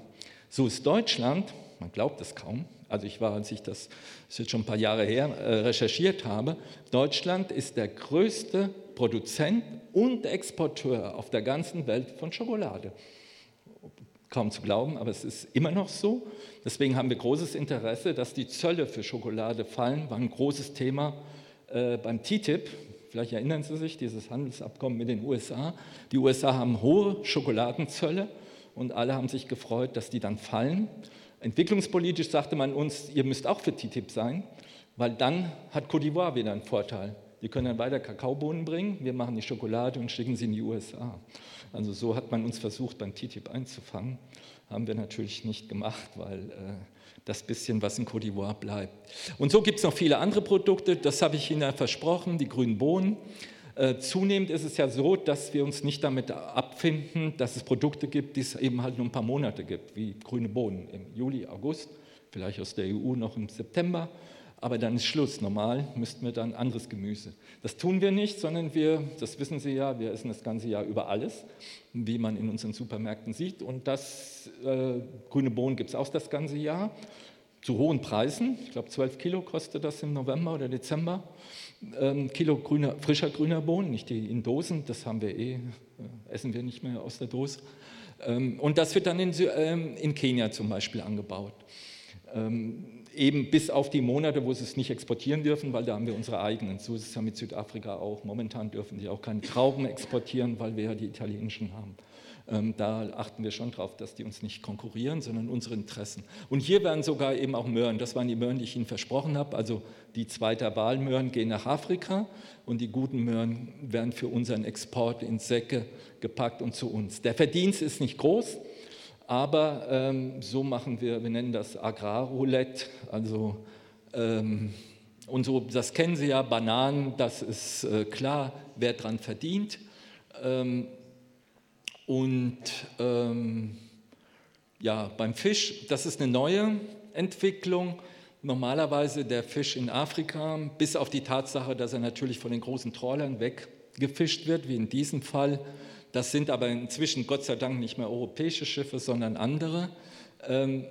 So ist Deutschland, man glaubt es kaum, also ich war, als ich das, das jetzt schon ein paar Jahre her, äh, recherchiert habe, Deutschland ist der größte Produzent und Exporteur auf der ganzen Welt von Schokolade. Kaum zu glauben, aber es ist immer noch so. Deswegen haben wir großes Interesse, dass die Zölle für Schokolade fallen. War ein großes Thema äh, beim TTIP. Vielleicht erinnern Sie sich, dieses Handelsabkommen mit den USA. Die USA haben hohe Schokoladenzölle und alle haben sich gefreut, dass die dann fallen. Entwicklungspolitisch sagte man uns, ihr müsst auch für TTIP sein, weil dann hat Côte d'Ivoire wieder einen Vorteil. Die können dann weiter Kakaobohnen bringen, wir machen die Schokolade und schicken sie in die USA. Also so hat man uns versucht, beim TTIP einzufangen. Haben wir natürlich nicht gemacht, weil äh, das bisschen, was in Côte d'Ivoire bleibt. Und so gibt es noch viele andere Produkte, das habe ich Ihnen ja versprochen, die grünen Bohnen. Äh, zunehmend ist es ja so, dass wir uns nicht damit abfinden, dass es Produkte gibt, die es eben halt nur ein paar Monate gibt, wie grüne Bohnen im Juli, August, vielleicht aus der EU noch im September aber dann ist Schluss. Normal müssten wir dann anderes Gemüse. Das tun wir nicht, sondern wir, das wissen Sie ja, wir essen das ganze Jahr über alles, wie man in unseren Supermärkten sieht. Und das äh, grüne Bohnen gibt es auch das ganze Jahr zu hohen Preisen. Ich glaube, 12 Kilo kostet das im November oder Dezember. Ähm, Kilo grüner, frischer grüner Bohnen, nicht die in Dosen, das haben wir eh, äh, essen wir nicht mehr aus der Dose. Ähm, und das wird dann in, ähm, in Kenia zum Beispiel angebaut. Ähm, eben bis auf die Monate, wo sie es nicht exportieren dürfen, weil da haben wir unsere eigenen. So ist es ja mit Südafrika auch. Momentan dürfen die auch keine Trauben exportieren, weil wir ja die italienischen haben. Ähm, da achten wir schon darauf, dass die uns nicht konkurrieren, sondern unsere Interessen. Und hier werden sogar eben auch Möhren, das waren die Möhren, die ich Ihnen versprochen habe, also die zweite Wahlmöhren gehen nach Afrika und die guten Möhren werden für unseren Export in Säcke gepackt und zu uns. Der Verdienst ist nicht groß, aber ähm, so machen wir, wir nennen das Agrarroulette, also ähm, und so, das kennen Sie ja, Bananen, das ist äh, klar, wer dran verdient. Ähm, und ähm, ja, beim Fisch, das ist eine neue Entwicklung. Normalerweise der Fisch in Afrika, bis auf die Tatsache, dass er natürlich von den großen Trawlern weggefischt wird, wie in diesem Fall, das sind aber inzwischen Gott sei Dank nicht mehr europäische Schiffe, sondern andere. Ähm,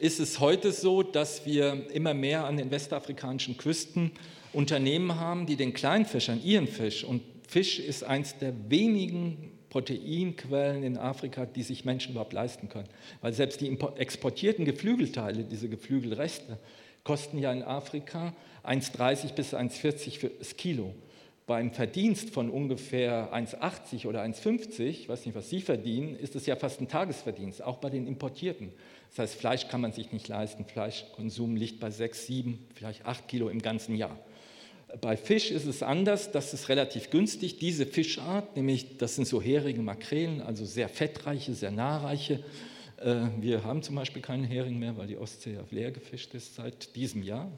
ist es heute so, dass wir immer mehr an den westafrikanischen Küsten Unternehmen haben, die den Kleinfischern, ihren Fisch, und Fisch ist eins der wenigen Proteinquellen in Afrika, die sich Menschen überhaupt leisten können. Weil selbst die exportierten Geflügelteile, diese Geflügelreste, kosten ja in Afrika 1,30 bis 1,40 für das Kilo beim Verdienst von ungefähr 1,80 oder 1,50, ich weiß nicht, was Sie verdienen, ist es ja fast ein Tagesverdienst, auch bei den Importierten. Das heißt, Fleisch kann man sich nicht leisten. Fleischkonsum liegt bei 6, 7, vielleicht 8 Kilo im ganzen Jahr. Bei Fisch ist es anders, das ist relativ günstig. Diese Fischart, nämlich das sind so Heringe, Makrelen, also sehr fettreiche, sehr nahreiche. Äh, wir haben zum Beispiel keinen Hering mehr, weil die Ostsee auf leer gefischt ist seit diesem Jahr.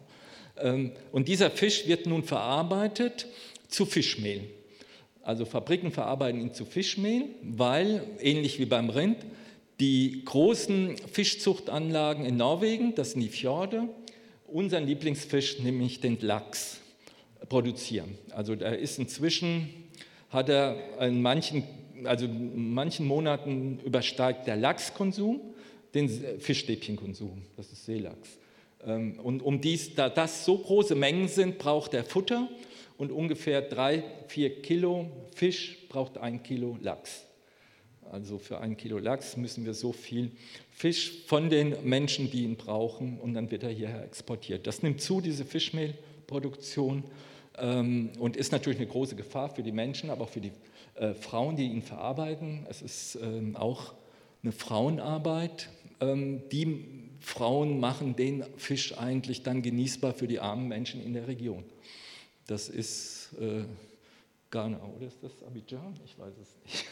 Ähm, und dieser Fisch wird nun verarbeitet zu Fischmehl. Also Fabriken verarbeiten ihn zu Fischmehl, weil, ähnlich wie beim Rind, die großen Fischzuchtanlagen in Norwegen, das sind die Fjorde, unseren Lieblingsfisch, nämlich den Lachs, produzieren. Also da ist inzwischen, hat er in manchen, also in manchen Monaten übersteigt der Lachskonsum den Fischstäbchenkonsum, das ist Seelachs. Ähm, und um dies, da das so große Mengen sind, braucht er Futter und ungefähr drei, vier Kilo Fisch braucht ein Kilo Lachs. Also für ein Kilo Lachs müssen wir so viel Fisch von den Menschen, die ihn brauchen, und dann wird er hierher exportiert. Das nimmt zu, diese Fischmehlproduktion, ähm, und ist natürlich eine große Gefahr für die Menschen, aber auch für die äh, Frauen, die ihn verarbeiten. Es ist ähm, auch eine Frauenarbeit. Ähm, die Frauen machen den Fisch eigentlich dann genießbar für die armen Menschen in der Region. Das ist äh, Ghana, oder ist das Abidjan? Ich weiß es nicht.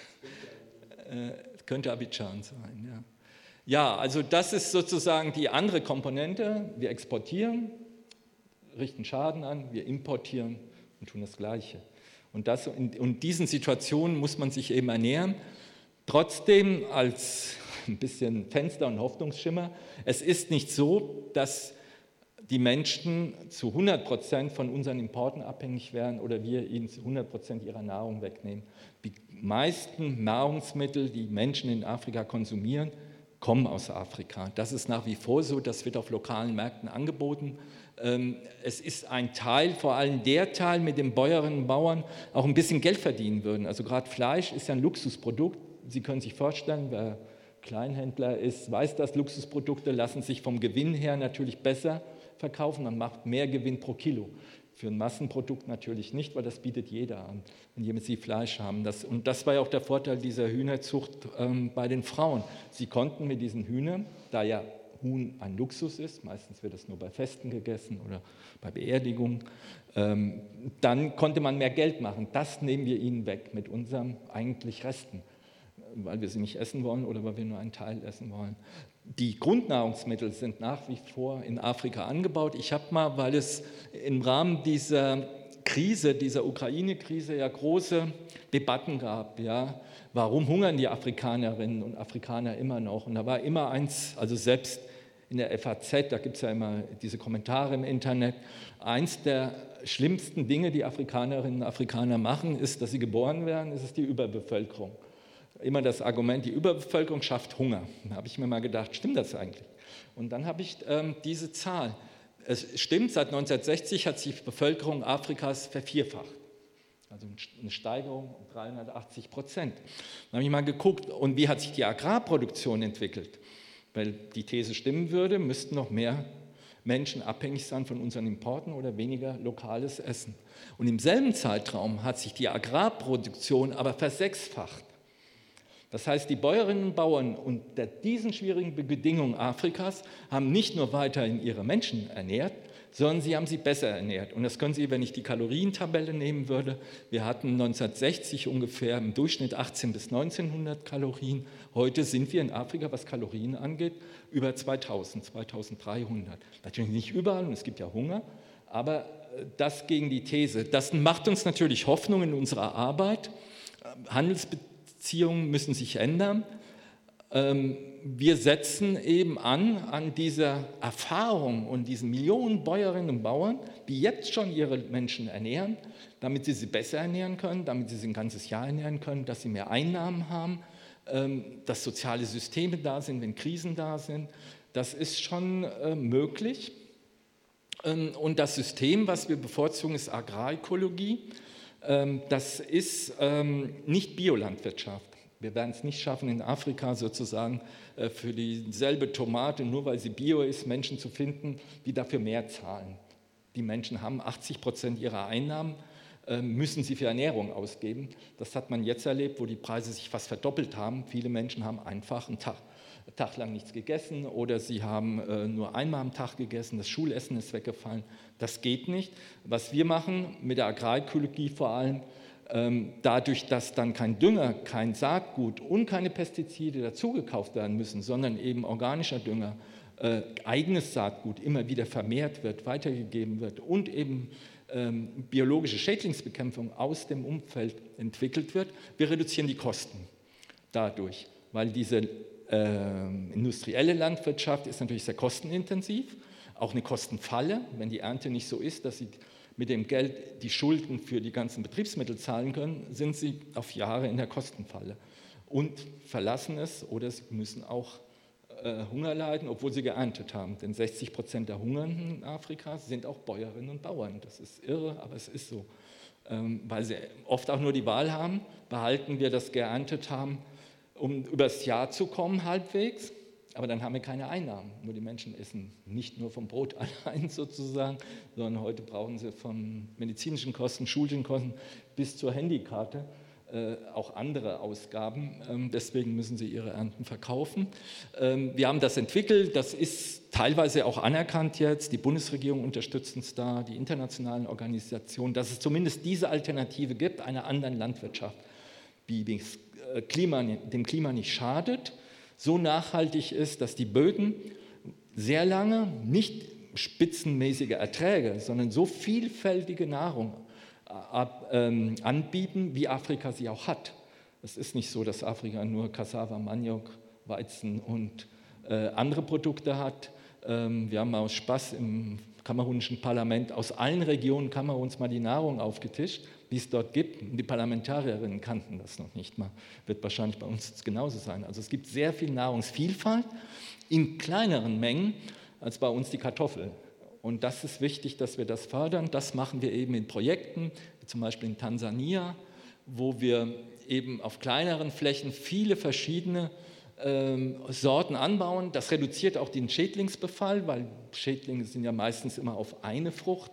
äh, könnte Abidjan sein, ja. Ja, also das ist sozusagen die andere Komponente. Wir exportieren, richten Schaden an, wir importieren und tun das Gleiche. Und, das, in, diesen Situationen muss man sich eben ernähren. Trotzdem als *laughs* ein bisschen Fenster und Hoffnungsschimmer, es ist nicht so, dass die Menschen zu 100 Prozent von unseren Importen abhängig wären oder wir ihnen zu 100 Prozent ihrer Nahrung wegnehmen. Die meisten Nahrungsmittel, die Menschen in Afrika konsumieren, kommen aus Afrika. Das ist nach wie vor so, das wird auf lokalen Märkten angeboten. Ähm, es ist ein Teil, vor allem der Teil, mit dem Bäuerinnen und Bauern auch ein bisschen Geld verdienen würden. Also gerade Fleisch ist ja ein Luxusprodukt. Sie können sich vorstellen, wer Kleinhändler ist, weiß das, Luxusprodukte lassen sich vom Gewinn her natürlich besser verkaufen, man macht mehr Gewinn pro Kilo. Für ein Massenprodukt natürlich nicht, weil das bietet jeder an, wenn sie Fleisch haben. Das, und das war ja auch der Vorteil dieser Hühnerzucht ähm, bei den Frauen. Sie konnten mit diesen Hühnern, da ja Huhn ein Luxus ist, meistens wird es nur bei Festen gegessen oder bei Beerdigungen, ähm, dann konnte man mehr Geld machen. Das nehmen wir ihnen weg mit unseren eigentlich Resten weil wir sie nicht essen wollen oder weil wir nur einen Teil essen wollen. Die Grundnahrungsmittel sind nach wie vor in Afrika angebaut. Ich habe mal, weil es im Rahmen dieser Krise, dieser Ukraine-Krise ja große Debatten gab, ja, warum hungern die Afrikanerinnen und Afrikaner immer noch? Und da war immer eins, also selbst in der FAZ, da gibt es ja immer diese Kommentare im Internet, eins der schlimmsten Dinge, die Afrikanerinnen und Afrikaner machen, ist, dass sie geboren werden, ist es die Überbevölkerung immer das Argument, die Überbevölkerung schafft Hunger. Da habe ich mir mal gedacht, stimmt das eigentlich? Und dann habe ich ähm, diese Zahl. Es stimmt, seit 1960 hat sich die Bevölkerung Afrikas vervierfacht. Also eine Steigerung um 380 Prozent. Dann habe ich mal geguckt, und wie hat sich die Agrarproduktion entwickelt? Weil die These stimmen würde, müssten noch mehr Menschen abhängig sein von unseren Importen oder weniger lokales Essen. Und im selben Zeitraum hat sich die Agrarproduktion aber versechsfacht. Das heißt, die Bäuerinnen und Bauern unter diesen schwierigen Bedingungen Afrikas haben nicht nur weiterhin ihre Menschen ernährt, sondern sie haben sie besser ernährt. Und das können Sie, wenn ich die Kalorientabelle nehmen würde, wir hatten 1960 ungefähr im Durchschnitt 18 bis 1900 Kalorien. Heute sind wir in Afrika, was Kalorien angeht, über 2000, 2300. Natürlich nicht überall und es gibt ja Hunger, aber äh, das gegen die These. Das macht uns natürlich Hoffnung in unserer Arbeit. Handelsbeziehungen Beziehungen müssen sich ändern. Ähm, wir setzen eben an an dieser Erfahrung und diesen Millionen Bäuerinnen und Bauern, die jetzt schon ihre Menschen ernähren, damit sie sie besser ernähren können, damit sie sie ein ganzes Jahr ernähren können, dass sie mehr Einnahmen haben, ähm, dass soziale Systeme da sind, wenn Krisen da sind. Das ist schon äh, möglich. Ähm, und das System, was wir bevorzugen, ist Agrarökologie. Ähm, das ist ähm, nicht Biolandwirtschaft. Wir werden es nicht schaffen, in Afrika sozusagen äh, für dieselbe Tomate, nur weil sie bio ist, Menschen zu finden, die dafür mehr zahlen. Die Menschen haben 80 Prozent ihrer Einnahmen, ähm, müssen sie für Ernährung ausgeben. Das hat man jetzt erlebt, wo die Preise sich fast verdoppelt haben. Viele Menschen haben einfach einen Tag Tag lang nichts gegessen oder sie haben äh, nur einmal am Tag gegessen, das Schulessen ist weggefallen. Das geht nicht. Was wir machen mit der Agrarökologie vor allem, ähm, dadurch, dass dann kein Dünger, kein Saatgut und keine Pestizide dazugekauft werden müssen, sondern eben organischer Dünger, äh, eigenes Saatgut immer wieder vermehrt wird, weitergegeben wird und eben ähm, biologische Schädlingsbekämpfung aus dem Umfeld entwickelt wird, wir reduzieren die Kosten dadurch, weil diese äh, industrielle Landwirtschaft ist natürlich sehr kostenintensiv, auch eine Kostenfalle, wenn die Ernte nicht so ist, dass sie mit dem Geld die Schulden für die ganzen Betriebsmittel zahlen können, sind sie auf Jahre in der Kostenfalle und verlassen es oder sie müssen auch äh, Hunger leiden, obwohl sie geerntet haben. Denn 60 Prozent der Hungernden in Afrika sind auch Bäuerinnen und Bauern. Das ist irre, aber es ist so. Ähm, weil sie oft auch nur die Wahl haben, behalten wir das geerntet haben, um übers Jahr zu kommen halbwegs, aber dann haben wir keine Einnahmen. Nur die Menschen essen nicht nur vom Brot *laughs* allein sozusagen, sondern heute brauchen sie von medizinischen Kosten, schulischen Kosten bis zur Handykarte äh, auch andere Ausgaben. Ähm, deswegen müssen sie ihre Ernten verkaufen. Ähm, wir haben das entwickelt, das ist teilweise auch anerkannt jetzt. Die Bundesregierung unterstützt uns da, die internationalen Organisationen, dass es zumindest diese Alternative gibt, einer anderen Landwirtschaft, die äh, Klima, dem Klima nicht schadet, so nachhaltig ist, dass die Böden sehr lange nicht spitzenmäßige Erträge, sondern so vielfältige Nahrung ab, ähm, anbieten, wie Afrika sie auch hat. Es ist nicht so, dass Afrika nur Cassava, Maniok, Weizen und äh, andere Produkte hat. Ähm, wir haben aus Spaß im kamerunischen Parlament aus allen Regionen Kameruns mal die Nahrung aufgetischt, die es dort gibt. Die Parlamentarierinnen kannten das noch nicht mal. Wird wahrscheinlich bei uns genauso sein. Also es gibt sehr viel Nahrungsvielfalt in kleineren Mengen als bei uns die Kartoffel. Und das ist wichtig, dass wir das fördern. Das machen wir eben in Projekten, zum Beispiel in Tansania, wo wir eben auf kleineren Flächen viele verschiedene ähm, Sorten anbauen. Das reduziert auch den Schädlingsbefall, weil Schädlinge sind ja meistens immer auf eine Frucht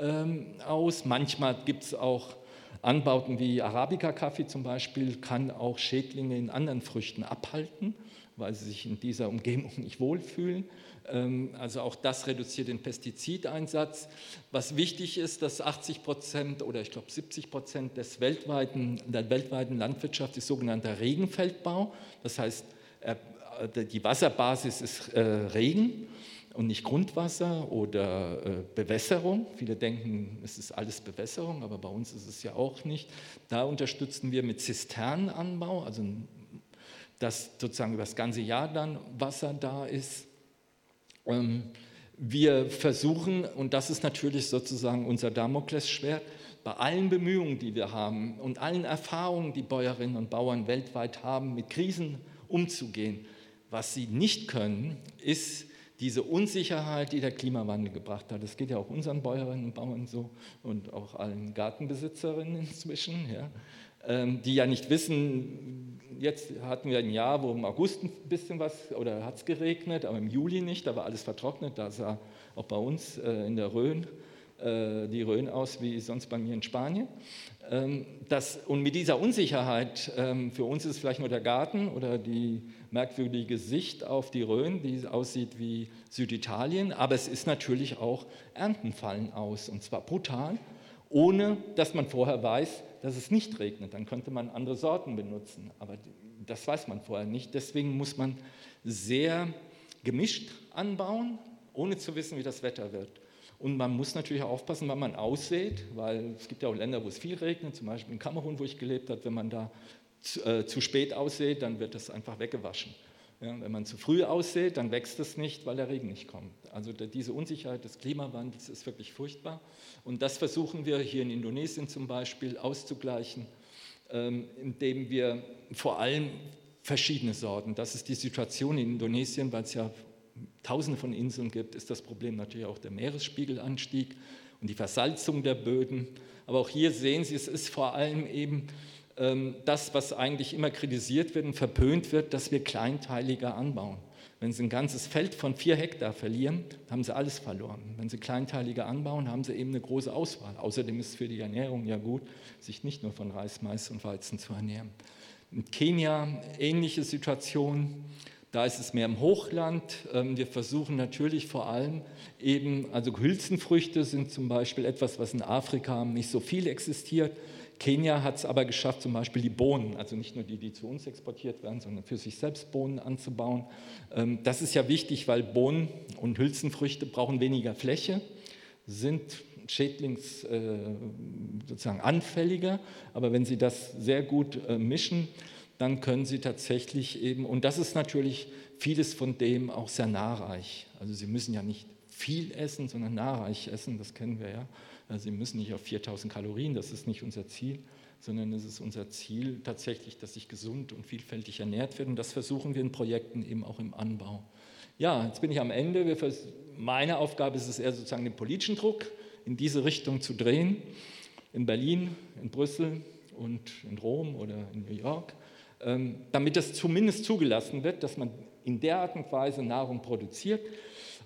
ähm, aus. Manchmal gibt es auch Anbauten wie Arabica-Kaffee zum Beispiel, kann auch Schädlinge in anderen Früchten abhalten, weil sie sich in dieser Umgebung nicht wohlfühlen. Ähm, also auch das reduziert den Pestizideinsatz. Was wichtig ist, dass 80 Prozent oder ich glaube 70 Prozent des weltweiten, der weltweiten Landwirtschaft ist sogenannter Regenfeldbau. Das heißt, die Wasserbasis ist äh, Regen und nicht Grundwasser oder äh, Bewässerung. Viele denken, es ist alles Bewässerung, aber bei uns ist es ja auch nicht. Da unterstützen wir mit Zisternenanbau, also dass sozusagen über das ganze Jahr dann Wasser da ist. Ähm, wir versuchen, und das ist natürlich sozusagen unser Damoklesschwert, bei allen Bemühungen, die wir haben und allen Erfahrungen, die Bäuerinnen und Bauern weltweit haben, mit Krisen umzugehen. Was sie nicht können, ist diese Unsicherheit, die der Klimawandel gebracht hat. Das geht ja auch unseren Bäuerinnen und Bauern so und auch allen Gartenbesitzerinnen inzwischen, ja, ähm, die ja nicht wissen, jetzt hatten wir ein Jahr, wo im August ein bisschen was, oder hat es geregnet, aber im Juli nicht, da war alles vertrocknet, da sah auch bei uns äh, in der Rhön die Rhön aus wie sonst bei mir in Spanien. Ähm, das, und mit dieser Unsicherheit, ähm, für uns ist es vielleicht nur der Garten oder die merkwürdige Sicht auf die Rhön, die aussieht wie Süditalien, aber es ist natürlich auch Ernten fallen aus und zwar brutal, ohne dass man vorher weiß, dass es nicht regnet. Dann könnte man andere Sorten benutzen, aber das weiß man vorher nicht. Deswegen muss man sehr gemischt anbauen, ohne zu wissen, wie das Wetter wird. Und man muss natürlich aufpassen, wann man aussät, weil es gibt ja auch Länder, wo es viel regnet, zum Beispiel in Kamerun, wo ich gelebt habe, wenn man da zu, äh, zu spät aussät, dann wird das einfach weggewaschen. Ja, wenn man zu früh aussät, dann wächst es nicht, weil der Regen nicht kommt. Also diese Unsicherheit des Klimawandels ist wirklich furchtbar. Und das versuchen wir hier in Indonesien zum Beispiel auszugleichen, ähm, indem wir vor allem verschiedene Sorten, das ist die Situation in Indonesien, weil es ja tausende von Inseln gibt, ist das Problem natürlich auch der Meeresspiegelanstieg und die Versalzung der Böden. Aber auch hier sehen Sie, es ist vor allem eben ähm, das, was eigentlich immer kritisiert wird und verpönt wird, dass wir kleinteiliger anbauen. Wenn Sie ein ganzes Feld von vier Hektar verlieren, haben Sie alles verloren. Wenn Sie kleinteiliger anbauen, haben Sie eben eine große Auswahl. Außerdem ist es für die Ernährung ja gut, sich nicht nur von Reis, Mais und Weizen zu ernähren. In Kenia ähnliche Situation. Da ist es mehr im Hochland. Ähm, wir versuchen natürlich vor allem eben, also Hülsenfrüchte sind zum Beispiel etwas, was in Afrika nicht so viel existiert. Kenia hat es aber geschafft, zum Beispiel die Bohnen, also nicht nur die, die zu uns exportiert werden, sondern für sich selbst Bohnen anzubauen. Ähm, das ist ja wichtig, weil Bohnen und Hülsenfrüchte brauchen weniger Fläche, sind Schädlings äh, sozusagen anfälliger, aber wenn Sie das sehr gut äh, mischen, dann können Sie tatsächlich eben, und das ist natürlich vieles von dem auch sehr nahreich. Also Sie müssen ja nicht viel essen, sondern nahreich essen, das kennen wir ja. Also Sie müssen nicht auf 4000 Kalorien, das ist nicht unser Ziel, sondern es ist unser Ziel tatsächlich, dass sich gesund und vielfältig ernährt wird. Und das versuchen wir in Projekten eben auch im Anbau. Ja, jetzt bin ich am Ende. meine Aufgabe ist es eher sozusagen den politischen Druck in diese Richtung zu drehen. In Berlin, in Brüssel und in Rom oder in New York. Ähm, damit das zumindest zugelassen wird, dass man in der Art und Weise Nahrung produziert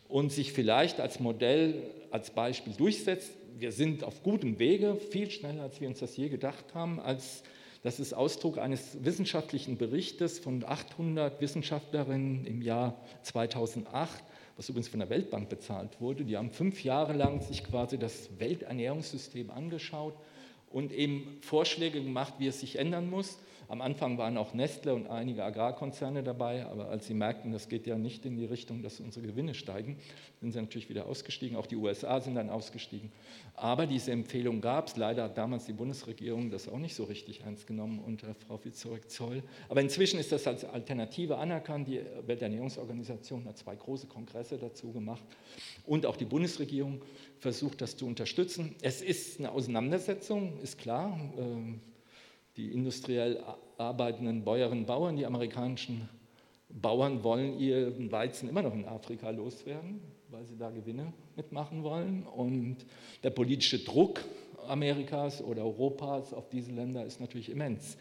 und sich vielleicht als Modell, als Beispiel durchsetzt. Wir sind auf gutem Wege, viel schneller, als wir uns das je gedacht haben. Als, das ist Ausdruck eines wissenschaftlichen Berichtes von 800 Wissenschaftlerinnen im Jahr 2008, was übrigens von der Weltbank bezahlt wurde. Die haben fünf Jahre lang sich quasi das Welternährungssystem angeschaut und eben Vorschläge gemacht, wie es sich ändern muss. Am Anfang waren auch Nestle und einige Agrarkonzerne dabei, aber als sie merkten, das geht ja nicht in die Richtung, dass unsere Gewinne steigen, sind sie natürlich wieder ausgestiegen. Auch die USA sind dann ausgestiegen. Aber diese Empfehlung gab es. Leider hat damals die Bundesregierung das auch nicht so richtig ernst genommen unter Frau Vizorek-Zoll. Aber inzwischen ist das als Alternative anerkannt. Die Welternährungsorganisation hat zwei große Kongresse dazu gemacht und auch die Bundesregierung versucht, das zu unterstützen. Es ist eine Auseinandersetzung, ist klar. Ähm, die industriell arbeitenden Bäuerinnen und Bauern, die amerikanischen Bauern wollen ihren Weizen immer noch in Afrika loswerden, weil sie da Gewinne mitmachen wollen. Und der politische Druck Amerikas oder Europas auf diese Länder ist natürlich immens.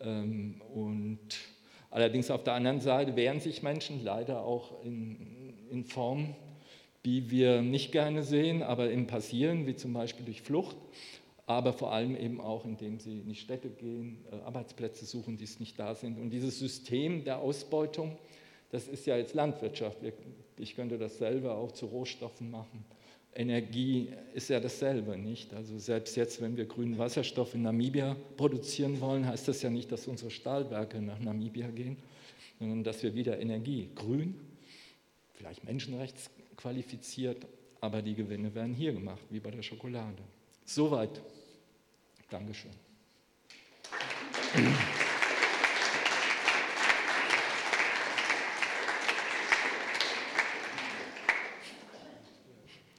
Ähm, und allerdings auf der anderen Seite wehren sich Menschen leider auch in, in Formen, die wir nicht gerne sehen, aber im Passieren, wie zum Beispiel durch Flucht aber vor allem eben auch, indem sie in die Städte gehen, äh, Arbeitsplätze suchen, die es nicht da sind. Und dieses System der Ausbeutung, das ist ja jetzt Landwirtschaft. Ich könnte dasselbe auch zu Rohstoffen machen. Energie ist ja dasselbe, nicht? Also selbst jetzt, wenn wir grünen Wasserstoff in Namibia produzieren wollen, heißt das ja nicht, dass unsere Stahlwerke nach Namibia gehen, sondern dass wir wieder Energie, grün, vielleicht menschenrechtsqualifiziert, aber die Gewinne werden hier gemacht, wie bei der Schokolade. Soweit. Dankeschön.